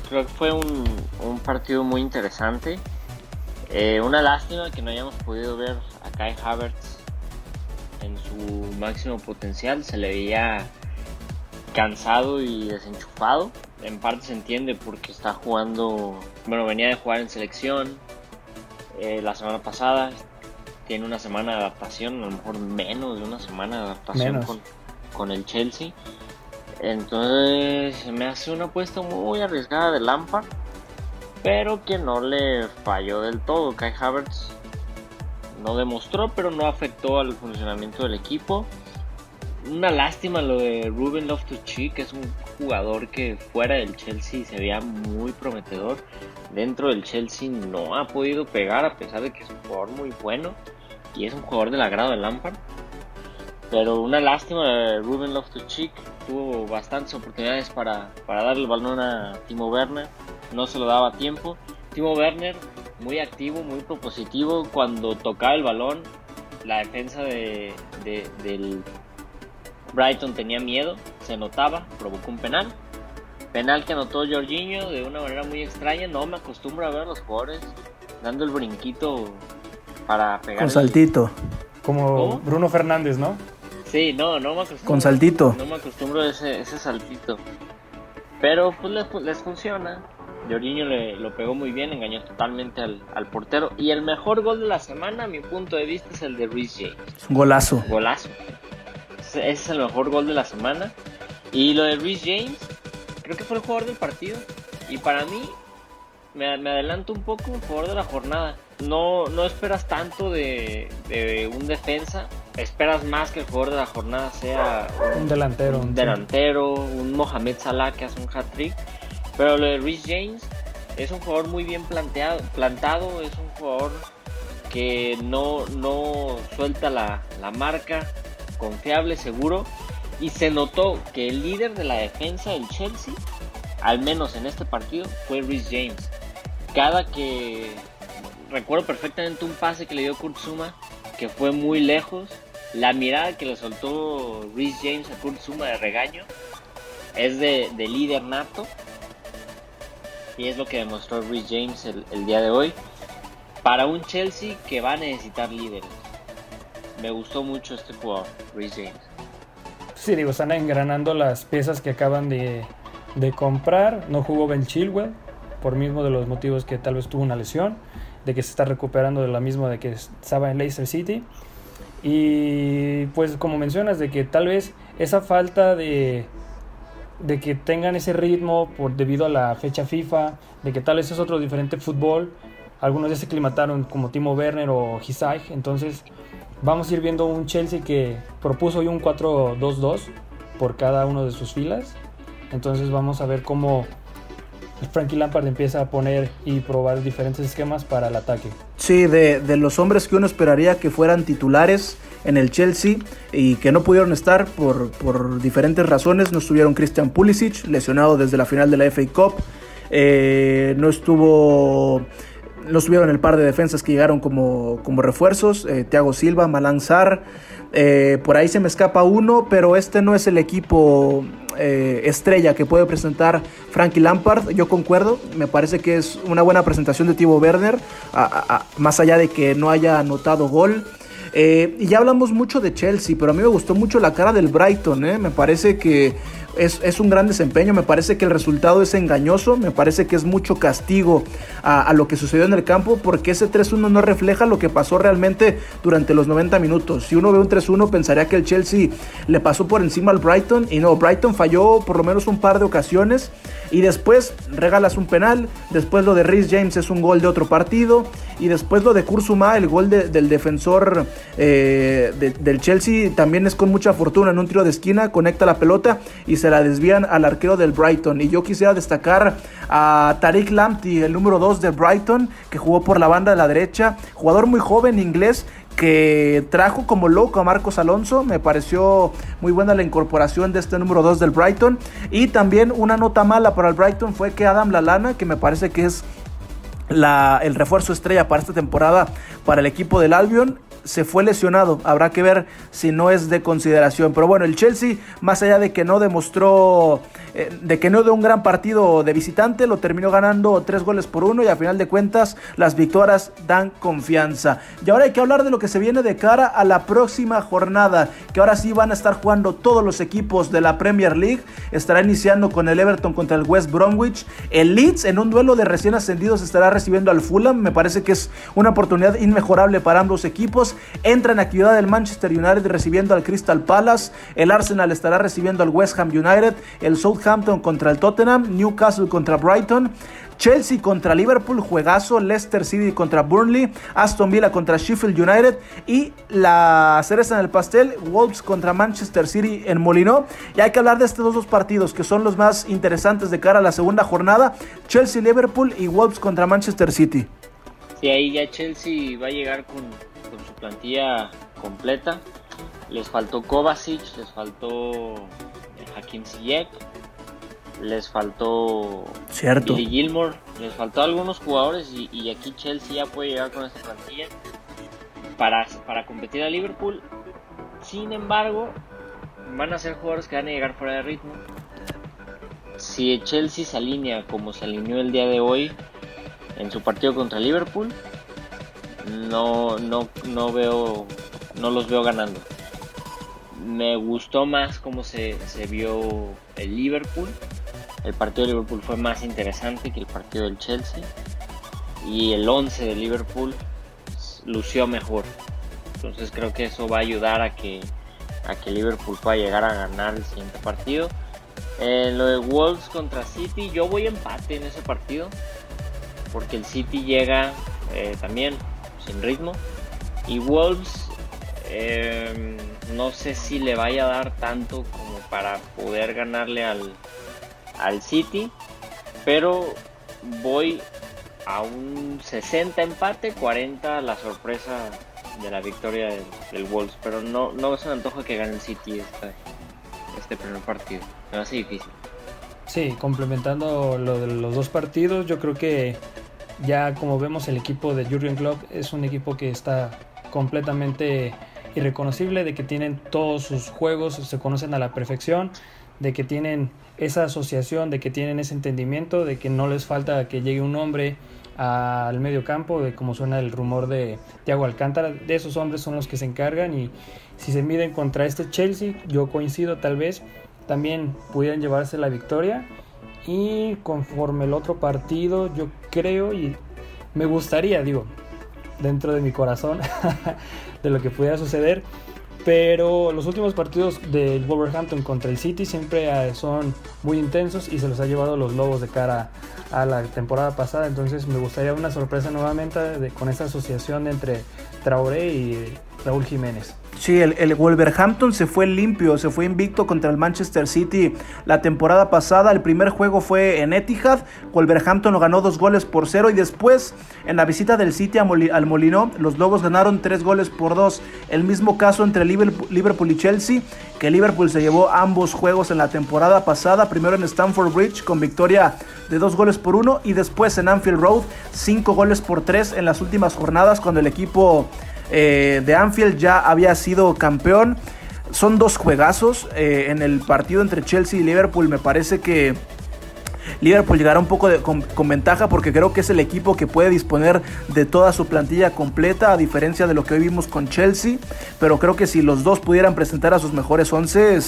creo que fue un, partido muy interesante. Eh, una lástima que no hayamos podido ver a Kai Havertz en su máximo potencial. Se le veía cansado y desenchufado. En parte se entiende porque está jugando, bueno, venía de jugar en selección eh, la semana pasada. Tiene una semana de adaptación, a lo mejor menos de una semana de adaptación con, con, el Chelsea. Entonces me hace una apuesta muy arriesgada de Lampard, pero que no le falló del todo. Kai Havertz no demostró, pero no afectó al funcionamiento del equipo una lástima lo de Ruben Loftus-Cheek, que es un jugador que fuera del Chelsea se veía muy prometedor. Dentro del Chelsea no ha podido pegar a pesar de que es un jugador muy bueno y es un jugador del agrado de Lampard. Pero una lástima de Ruben Loftus-Cheek, tuvo bastantes oportunidades para, para darle el balón a Timo Werner, no se lo daba tiempo. Timo Werner muy activo, muy propositivo cuando tocaba el balón. La defensa de, del Brighton tenía miedo, se notaba, provocó un penal. Penal que anotó Jorginho de una manera muy extraña. No me acostumbro a ver a los jugadores dando el brinquito para pegar. Con saltito. Como Bruno Fernández, ¿no? Sí, no, no me acostumbro. Con saltito. No me acostumbro a ese, ese saltito. Pero pues les, funciona. Jorginho le, lo pegó muy bien, engañó totalmente al, al, portero. Y el mejor gol de la semana, a mi punto de vista, es el de Reece James. Un golazo. Golazo ese es el mejor gol de la semana. Y lo de Rhys James, creo que fue el jugador del partido. Y para mí, me, adelanto un poco, el jugador de la jornada. No, no esperas tanto de, un defensa, esperas más que el jugador de la jornada sea un, delantero. Un delantero, un Mohamed Salah que hace un hat-trick. Pero lo de Rhys James es un jugador muy bien planteado, plantado, es un jugador que no, no suelta la, la marca, confiable, seguro. Y se notó que el líder de la defensa del Chelsea, al menos en este partido, fue Rhys James. Cada que recuerdo perfectamente un pase que le dio Kurtzuma, que fue muy lejos. La mirada que le soltó Rhys James a Kurtzuma de regaño es de, líder nato. Y es lo que demostró Rhys James el, día de hoy. Para un Chelsea que va a necesitar líderes me gustó mucho este jugador, Reece James. Sí, digo, están engranando las piezas que acaban de, comprar. No jugó Ben Chilwell, por mismo de los motivos que tal vez tuvo una lesión, de que se está recuperando de la misma de que estaba en Leicester City. Y pues como mencionas, de que tal vez esa falta de, de que tengan ese ritmo por debido a la fecha FIFA, de que tal vez es otro diferente fútbol. Algunos ya se aclimataron como Timo Werner o Hisai, entonces Vamos a ir viendo un Chelsea que propuso hoy un 4-2-2 por cada uno de sus filas. Entonces vamos a ver cómo Frankie Lampard empieza a poner y probar diferentes esquemas para el ataque. Sí, de, los hombres que uno esperaría que fueran titulares en el Chelsea y que no pudieron estar por, por diferentes razones. No estuvieron Christian Pulisic, lesionado desde la final de la FA Cup. Eh, no estuvo no estuvieron el par de defensas que llegaron como, como refuerzos, eh, Thiago Silva, Malanzar, eh, por ahí se me escapa uno, pero este no es el equipo eh, estrella que puede presentar Frankie Lampard, yo concuerdo, me parece que es una buena presentación de Thibaut Werner, más allá de que no haya anotado gol. y ya hablamos mucho de Chelsea, pero a mí me gustó mucho la cara del Brighton, me parece que es, un gran desempeño, me parece que el resultado es engañoso, me parece que es mucho castigo a, lo que sucedió en el campo, porque ese 3-1 no refleja lo que pasó realmente durante los 90 minutos. Si uno ve un 3-1 pensaría que el Chelsea le pasó por encima al Brighton, y no, Brighton falló por lo menos un par de ocasiones, y después regalas un penal, después lo de Rhys James es un gol de otro partido, y después lo de Kurzuma, el gol del defensor eh, del Chelsea, también es con mucha fortuna. En un tiro de esquina, conecta la pelota y se la desvían al arquero del Brighton. Y yo quisiera destacar a Tariq Lamptey, el número 2 de Brighton, que jugó por la banda de la derecha, jugador muy joven inglés que trajo como loco a Marcos Alonso. Me pareció muy buena la incorporación de este número 2 del Brighton. Y también una nota mala para el Brighton fue que Adam Lalana, que me parece que es el refuerzo estrella para esta temporada para el equipo del Albion, se fue lesionado. Habrá que ver si no es de consideración. Pero bueno, el Chelsea, más allá de que no demostró, eh, de que no dio un gran partido de visitante, lo terminó ganando tres goles por uno y a final de cuentas las victorias dan confianza. Y ahora hay que hablar de lo que se viene de cara a la próxima jornada, que ahora sí van a estar jugando todos los equipos de la Premier League. Estará iniciando con el Everton contra el West Bromwich. El Leeds en un duelo de recién ascendidos estará recibiendo al Fulham. Me parece que es una oportunidad inmejorable para ambos equipos. Entra en actividad el Manchester United recibiendo al Crystal Palace. El Arsenal estará recibiendo al West Ham United. El Southampton contra el Tottenham. Newcastle contra Brighton. Chelsea contra Liverpool, juegazo, Leicester City contra Burnley, Aston Villa contra Sheffield United y la cereza en el pastel, Wolves contra Manchester City en Molino. Y hay que hablar de estos dos partidos que son los más interesantes de cara a la segunda jornada, Chelsea Liverpool y Wolves contra Manchester City. Sí, ahí ya Chelsea va a llegar con, su plantilla completa. Les faltó Kovacic, les faltó Hakim Ziyech les faltó Cierto. Billy Gilmore, les faltó algunos jugadores y, aquí Chelsea ya puede llegar con esta plantilla para, para competir a Liverpool. Sin embargo, van a ser jugadores que van a llegar fuera de ritmo. Si Chelsea se alinea como se alineó el día de hoy en su partido contra Liverpool, no, no, no veo, no los veo ganando. Me gustó más cómo se, se vio el Liverpool el partido de Liverpool fue más interesante que el partido del Chelsea y el 11 de Liverpool lució mejor. Entonces creo que eso va a ayudar a que, a que Liverpool pueda llegar a ganar el siguiente partido. En lo de Wolves contra City, yo voy empate en ese partido porque el City llega eh, también sin ritmo. Y Wolves eh, no sé si le vaya a dar tanto como para poder ganarle al, al City, pero voy a un 60 empate, 40 la sorpresa de la victoria del, Wolves, pero no, no se me antoja que gane el City este, este primer partido, me hace difícil. Sí, complementando lo de los dos partidos, yo creo que ya como vemos el equipo de Jurgen Klopp es un equipo que está completamente irreconocible, de que tienen todos sus juegos, se conocen a la perfección, de que tienen esa asociación, de que tienen ese entendimiento, de que no les falta que llegue un hombre al medio campo, de como suena el rumor de Thiago Alcántara, de esos hombres son los que se encargan y si se miden contra este Chelsea, yo coincido tal vez, también pudieran llevarse la victoria y conforme el otro partido, yo creo y me gustaría, digo, dentro de mi corazón, de lo que pudiera suceder, pero los últimos partidos del Wolverhampton contra el City siempre eh, son muy intensos y se los ha llevado los Lobos de cara a la temporada pasada. Entonces me gustaría una sorpresa nuevamente con esta asociación entre Traoré y Raúl Jiménez. Sí, el, Wolverhampton se fue limpio, se fue invicto contra el Manchester City la temporada pasada. El primer juego fue en Etihad. Wolverhampton lo ganó dos goles por cero y después en la visita del City al Molino, los Lobos ganaron tres goles por dos. El mismo caso entre Liverpool y Chelsea, que Liverpool se llevó ambos juegos en la temporada pasada. Primero en Stamford Bridge con victoria de dos goles por uno y después en Anfield Road cinco goles por tres en las últimas jornadas cuando el equipo eh, de Anfield ya había sido campeón. Son dos juegazos eh, en el partido entre Chelsea y Liverpool. Me parece que Liverpool llegará un poco con, ventaja porque creo que es el equipo que puede disponer de toda su plantilla completa a diferencia de lo que hoy vimos con Chelsea. Pero creo que si los dos pudieran presentar a sus mejores once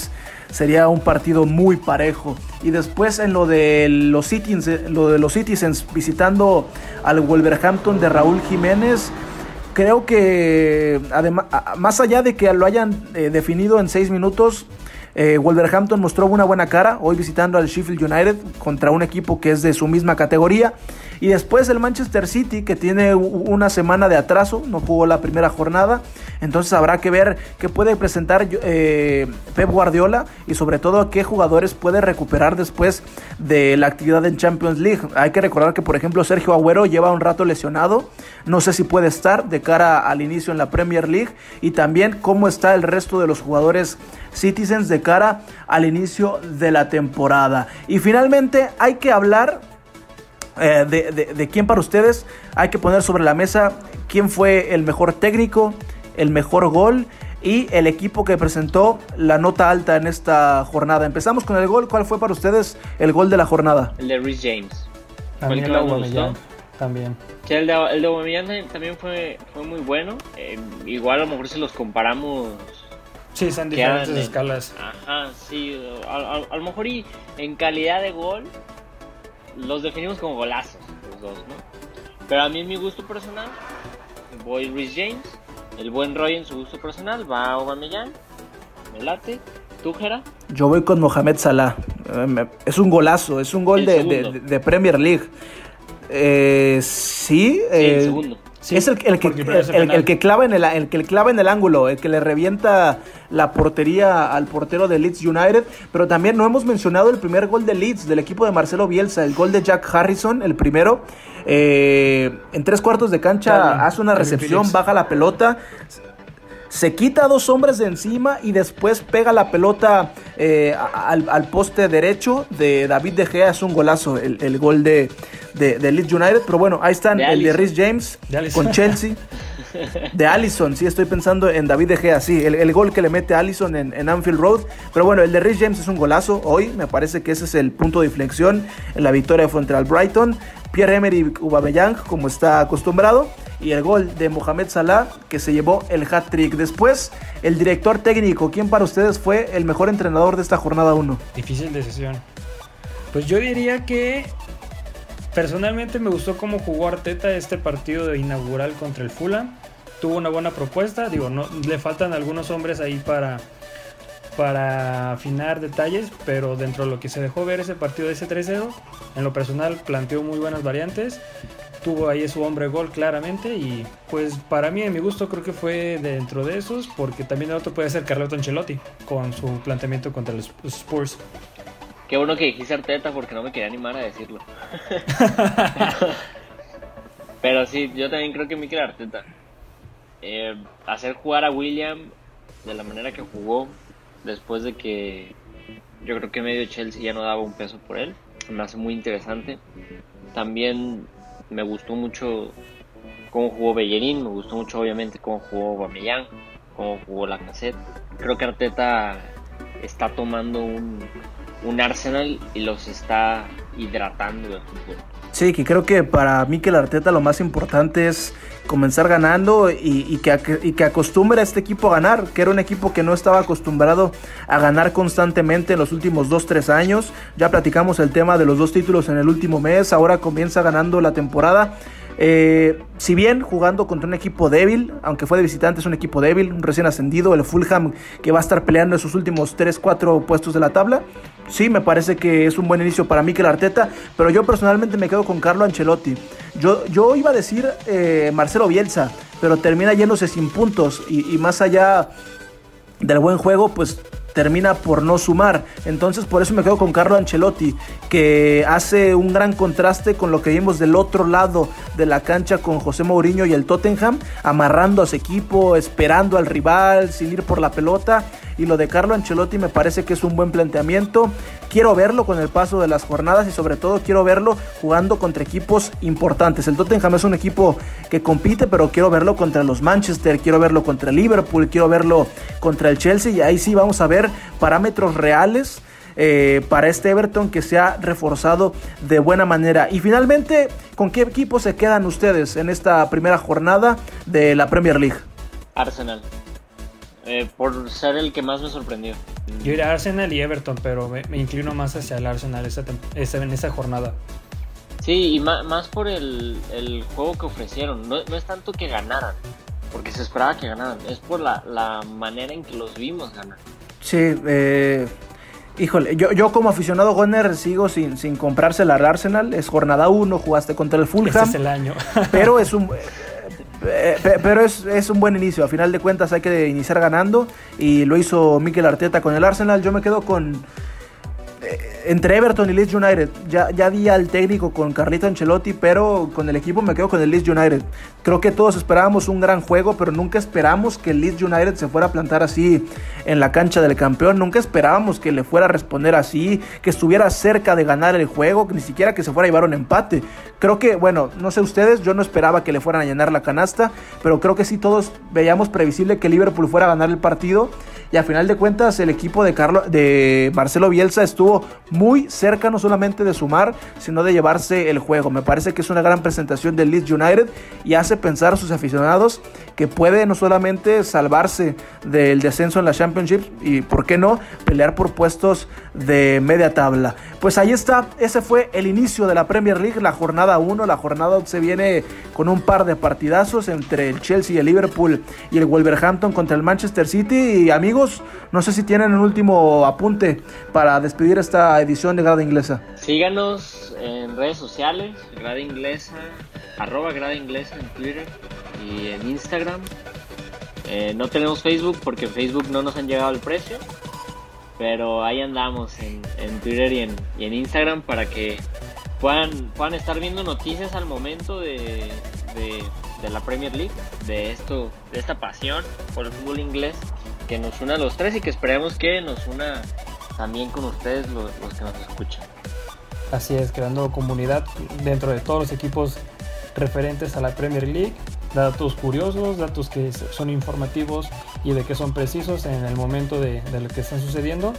sería un partido muy parejo. Y después en lo de los Citizens, lo de los Citizens visitando al Wolverhampton de Raúl Jiménez creo que además, más allá de que lo hayan eh, definido en seis minutos, eh, Wolverhampton mostró una buena cara hoy visitando al Sheffield United contra un equipo que es de su misma categoría. Y después el Manchester City, que tiene una semana de atraso, no jugó la primera jornada. Entonces habrá que ver qué puede presentar eh, Pep Guardiola y sobre todo qué jugadores puede recuperar después de la actividad en Champions League. Hay que recordar que, por ejemplo, Sergio Agüero lleva un rato lesionado. No sé si puede estar de cara al inicio en la Premier League. Y también cómo está el resto de los jugadores Citizens de cara al inicio de la temporada. Y finalmente hay que hablar eh, de, quién para ustedes hay que poner sobre la mesa quién fue el mejor técnico, el mejor gol y el equipo que presentó la nota alta en esta jornada. Empezamos con el gol. ¿Cuál fue para ustedes el gol de la jornada? El de Rhys James. También el también. Que el de, el de Aubameyang también fue, fue muy bueno. Eh, igual a lo mejor si los comparamos Sí, son diferentes en- escalas. Ajá, sí. A, a- a lo mejor y en calidad de gol los definimos como golazos, los dos, ¿no? Pero a mí en mi gusto personal voy Rhys James, el buen Roy en su gusto personal va Aubameyang, me late, tú Jera, Yo voy con Mohamed Salah. Eh, Es un golazo, es un gol El de, de- de Premier League. Eh, sí, sí, eh, el segundo. Sí, es el, el que, el, que clava en el, el que clava en el ángulo, el que le revienta la portería al portero de Leeds United. Pero también no hemos mencionado el primer gol de Leeds, del equipo de Marcelo Bielsa, el gol de Jack Harrison, el primero. Eh, en tres cuartos de cancha hace una recepción, baja la pelota, se quita a dos hombres de encima y después pega la pelota eh, al, al poste derecho de David De Gea. Es un golazo el, el gol de, de, de Leeds United. Pero bueno, ahí están De el de. Rhys James De con Chelsea. De Allison, sí, estoy pensando en David De Gea, sí, el, el gol que le mete Allison en, en Anfield Road. Pero bueno, el de Rhys James es un golazo hoy, me parece que ese es el punto de inflexión en la victoria frente al Brighton. Pierre-Emerick Aubameyang, como está acostumbrado, y el gol de Mohamed Salah, que se llevó el hat-trick. Después, el director técnico, ¿quién para ustedes fue el mejor entrenador de esta jornada 1? Difícil decisión. Pues yo diría que personalmente me gustó cómo jugó Arteta este partido de inaugural contra el Fulham. Tuvo una buena propuesta, digo, no le faltan algunos hombres ahí para para afinar detalles, pero dentro de lo que se dejó ver ese partido de ese 3-0, en lo personal planteó muy buenas variantes. Tuvo ahí su hombre gol claramente y pues para mí en mi gusto creo que fue dentro de esos porque también el otro puede ser Carleto Ancelotti con su planteamiento contra los Spurs. Qué bueno que dijiste Arteta porque no me quería animar a decirlo. Pero sí, yo también creo que Mikel Arteta. Eh, hacer jugar a William de la manera que jugó, después de que yo creo que medio Chelsea ya no daba un peso por él, me hace muy interesante. También me gustó mucho cómo jugó Bellerín, me gustó mucho obviamente cómo jugó Aubameyang, cómo jugó Lacazette. Creo que Arteta está tomando un, un Arsenal y los está hidratando de fútbol. Sí, que creo que para Mikel Arteta lo más importante es comenzar ganando y, y que, y que acostumbre a este equipo a ganar, que era un equipo que no estaba acostumbrado a ganar constantemente en los últimos 2-3 años. Ya platicamos el tema de los dos títulos en el último mes, ahora comienza ganando la temporada. Eh, si bien jugando contra un equipo débil, aunque fue de visitante, es un equipo débil, un recién ascendido, el Fulham que va a estar peleando en sus últimos 3-4 puestos de la tabla. Sí, me parece que es un buen inicio para Mikel Arteta, pero yo personalmente me quedo con Carlo Ancelotti. Yo, yo iba a decir eh, Marcelo Bielsa, pero termina yéndose sin puntos y, y más allá del buen juego, pues termina por no sumar. Entonces por eso me quedo con Carlo Ancelotti, que hace un gran contraste con lo que vimos del otro lado de la cancha con José Mourinho y el Tottenham, amarrando a su equipo, esperando al rival, sin ir por la pelota. Y lo de Carlo Ancelotti me parece que es un buen planteamiento. Quiero verlo con el paso de las jornadas y sobre todo quiero verlo jugando contra equipos importantes. El Tottenham es un equipo que compite, pero quiero verlo contra los Manchester, quiero verlo contra Liverpool, quiero verlo contra el Chelsea y ahí sí vamos a ver parámetros reales eh, para este Everton que se ha reforzado de buena manera. Y finalmente, ¿con qué equipo se quedan ustedes en esta primera jornada de la Premier League? Arsenal. Eh, por ser el que más me sorprendió. Yo iría a Arsenal y Everton, pero me, me inclino más hacia el Arsenal esta tem- esta- en esta jornada. Sí, y más, por el, el juego que ofrecieron. No, no es tanto que ganaran, porque se esperaba que ganaran. Es por la, la manera en que los vimos ganar. Sí, eh, híjole, yo, yo como aficionado Goner sigo sin, sin comprársela al Arsenal. Es jornada 1, jugaste contra el Fulham. Este es el año. pero es un eh, pero es, es un buen inicio. A final de cuentas hay que iniciar ganando y lo hizo Mikel Arteta con el Arsenal. Yo me quedo con eh, entre Everton y Leeds United. Ya, ya al técnico con Carlito Ancelotti, pero con el equipo me quedo con el Leeds United. Creo que todos esperábamos un gran juego, pero nunca esperamos que el Leeds United se fuera a plantar así en la cancha del campeón. Nunca esperábamos que le fuera a responder así, que estuviera cerca de ganar el juego, ni siquiera que se fuera a llevar un empate. Creo que, bueno, no sé ustedes, yo no esperaba que le fueran a llenar la canasta, pero creo que sí todos veíamos previsible que Liverpool fuera a ganar el partido y a final de cuentas el equipo de, Carlos, de Marcelo Bielsa estuvo muy cerca no solamente de sumar, sino de llevarse el juego. Me parece que es una gran presentación del Leeds United y hace pensar a sus aficionados que puede no solamente salvarse del descenso en la Championship y, ¿por qué no?, pelear por puestos de media tabla. Pues ahí está, ese fue el inicio de la Premier League, la jornada 1, la jornada se viene con un par de partidazos entre el Chelsea, el Liverpool y el Wolverhampton contra el Manchester City y amigos, no sé si tienen un último apunte para despedir esta edición de Grada Inglesa. Síganos en redes sociales, Grada Inglesa, arroba Grada Inglesa en Twitter y en Instagram. Eh, no tenemos Facebook porque en Facebook no nos han llegado el precio. Pero ahí andamos en, Twitter y en, y en, Instagram para que puedan, puedan estar viendo noticias al momento de, de, la Premier League, de esto, de esta pasión por el fútbol inglés que nos una a los tres y que esperemos que nos una también con ustedes los, los que nos escuchan. Así es, creando comunidad dentro de todos los equipos referentes a la Premier League datos curiosos, datos que son informativos y de que son precisos en el momento de, lo que está sucediendo.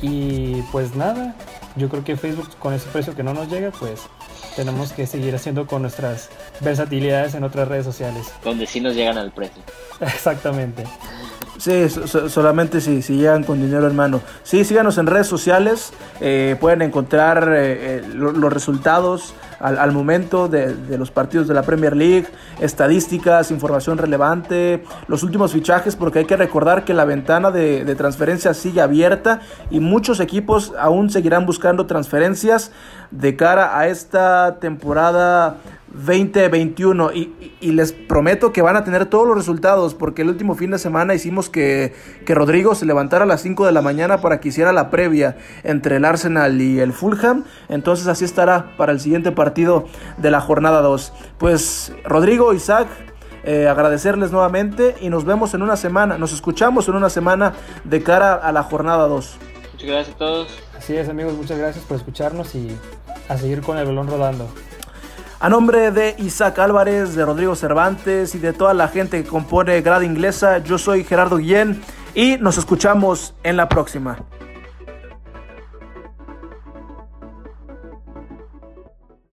Y pues nada, yo creo que Facebook con ese precio que no nos llega, pues tenemos que seguir haciendo con nuestras versatilidades en otras redes sociales. Donde sí nos llegan al precio. Exactamente. Sí, solamente si, si, llegan con dinero en mano. Sí, síganos en redes sociales, eh, pueden encontrar eh, eh, los resultados al, momento de, los partidos de la Premier League, estadísticas, información relevante, los últimos fichajes, porque hay que recordar que la ventana de, de transferencias sigue abierta y muchos equipos aún seguirán buscando transferencias de cara a esta temporada 2021 y, y, les prometo que van a tener todos los resultados porque el último fin de semana hicimos que, que, Rodrigo se levantara a las 5 de la mañana para que hiciera la previa entre el Arsenal y el Fulham. Entonces así estará para el siguiente partido de la jornada 2 pues Rodrigo, Isaac eh, agradecerles nuevamente y nos vemos en una semana nos escuchamos en una semana de cara a la jornada 2 muchas gracias a todos. Así es amigos muchas gracias por escucharnos y a seguir con el balón rodando a nombre de Isaac Álvarez, de Rodrigo Cervantes y de toda la gente que compone Grada Inglesa, yo soy Gerardo Guillén y nos escuchamos en la próxima.